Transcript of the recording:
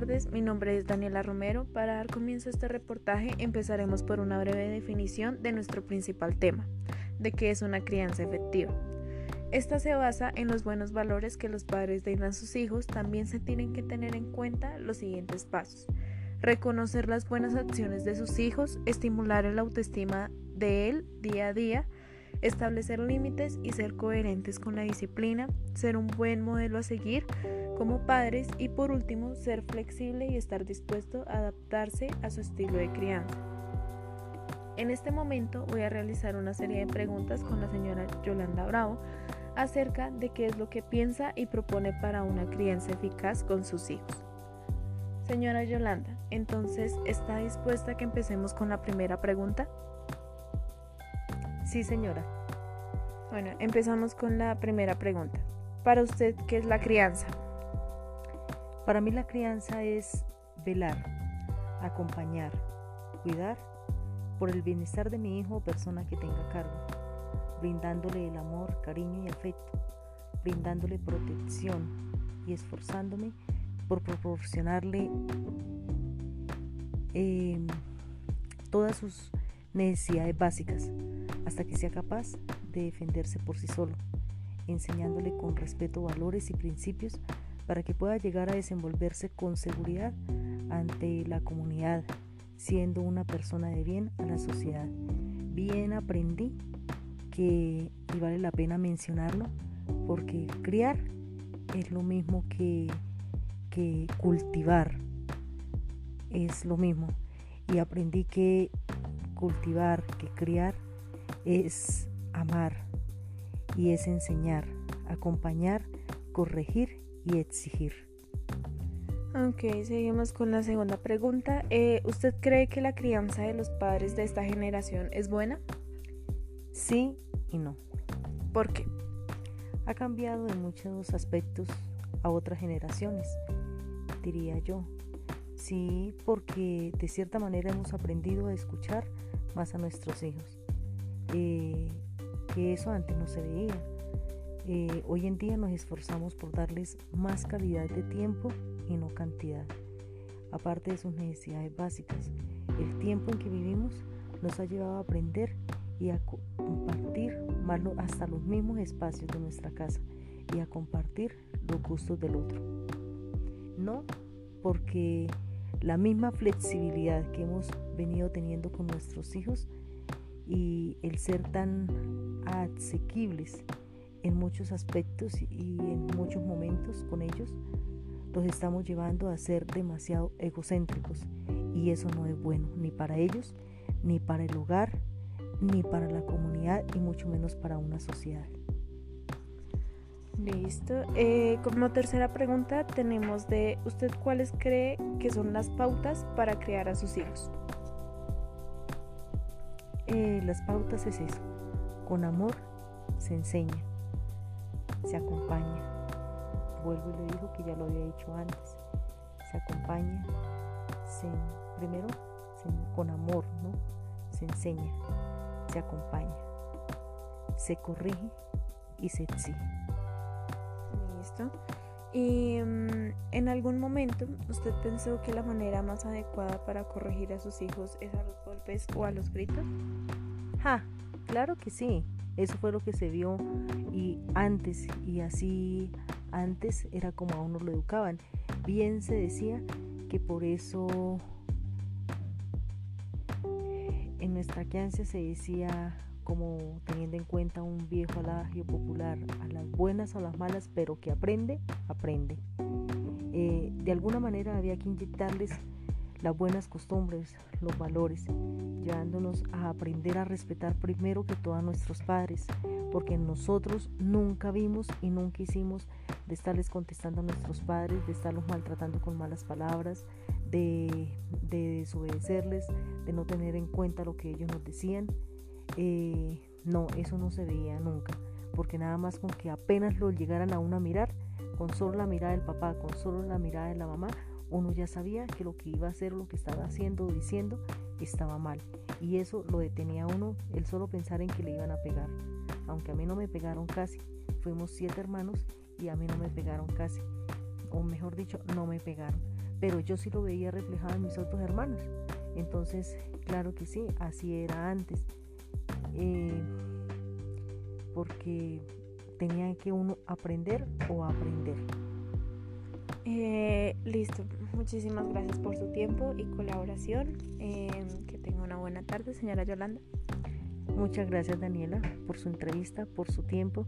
tardes, mi nombre es Daniela Romero. Para dar comienzo a este reportaje empezaremos por una breve definición de nuestro principal tema, de qué es una crianza efectiva. Esta se basa en los buenos valores que los padres den a sus hijos. También se tienen que tener en cuenta los siguientes pasos. Reconocer las buenas acciones de sus hijos, estimular el autoestima de él día a día, establecer límites y ser coherentes con la disciplina, ser un buen modelo a seguir como padres y por último ser flexible y estar dispuesto a adaptarse a su estilo de crianza. En este momento voy a realizar una serie de preguntas con la señora Yolanda Bravo acerca de qué es lo que piensa y propone para una crianza eficaz con sus hijos. Señora Yolanda, entonces, ¿está dispuesta a que empecemos con la primera pregunta? Sí, señora. Bueno, empezamos con la primera pregunta. Para usted, ¿qué es la crianza? Para mí la crianza es velar, acompañar, cuidar por el bienestar de mi hijo o persona que tenga cargo, brindándole el amor, cariño y afecto, brindándole protección y esforzándome por proporcionarle eh, todas sus necesidades básicas hasta que sea capaz de defenderse por sí solo, enseñándole con respeto valores y principios para que pueda llegar a desenvolverse con seguridad ante la comunidad, siendo una persona de bien a la sociedad. Bien aprendí que, y vale la pena mencionarlo, porque criar es lo mismo que, que cultivar, es lo mismo. Y aprendí que cultivar, que criar es amar y es enseñar, acompañar, corregir y exigir. Ok, seguimos con la segunda pregunta. Eh, ¿Usted cree que la crianza de los padres de esta generación es buena? Sí y no. ¿Por qué? Ha cambiado en muchos aspectos a otras generaciones, diría yo. Sí, porque de cierta manera hemos aprendido a escuchar más a nuestros hijos. Eh, que eso antes no se veía. Eh, hoy en día nos esforzamos por darles más calidad de tiempo y no cantidad. Aparte de sus necesidades básicas, el tiempo en que vivimos nos ha llevado a aprender y a compartir hasta los mismos espacios de nuestra casa y a compartir los gustos del otro. No porque la misma flexibilidad que hemos venido teniendo con nuestros hijos y el ser tan asequibles en muchos aspectos y en muchos momentos con ellos, los estamos llevando a ser demasiado egocéntricos y eso no es bueno ni para ellos, ni para el hogar, ni para la comunidad y mucho menos para una sociedad. Listo. Eh, como tercera pregunta tenemos de usted cuáles cree que son las pautas para criar a sus hijos. Eh, las pautas es eso. Con amor se enseña, se acompaña. Vuelvo y le digo que ya lo había dicho antes. Se acompaña, primero con amor, ¿no? Se enseña, se acompaña, se corrige y se exige. Listo. ¿Y mm, en algún momento usted pensó que la manera más adecuada para corregir a sus hijos es a los golpes o a los gritos? Ja, claro que sí. Eso fue lo que se vio y antes y así antes era como a uno lo educaban. Bien se decía que por eso en nuestra crianza se decía como teniendo en cuenta un viejo adagio popular, a las buenas o a las malas, pero que aprende, aprende. Eh, de alguna manera había que inyectarles las buenas costumbres, los valores, llevándonos a aprender a respetar primero que todo a nuestros padres, porque nosotros nunca vimos y nunca hicimos de estarles contestando a nuestros padres, de estarlos maltratando con malas palabras, de, de desobedecerles, de no tener en cuenta lo que ellos nos decían. Eh, no, eso no se veía nunca, porque nada más con que apenas lo llegaran a uno a mirar, con solo la mirada del papá, con solo la mirada de la mamá, uno ya sabía que lo que iba a hacer, lo que estaba haciendo o diciendo, estaba mal. Y eso lo detenía uno el solo pensar en que le iban a pegar. Aunque a mí no me pegaron casi, fuimos siete hermanos y a mí no me pegaron casi. O mejor dicho, no me pegaron. pero yo sí lo veía reflejado en mis otros hermanos. Entonces, claro que sí, así era antes. Eh, porque tenía que uno aprender o aprender. Eh, listo, muchísimas gracias por su tiempo y colaboración. Eh, que tenga una buena tarde, señora Yolanda. Muchas gracias Daniela por su entrevista, por su tiempo.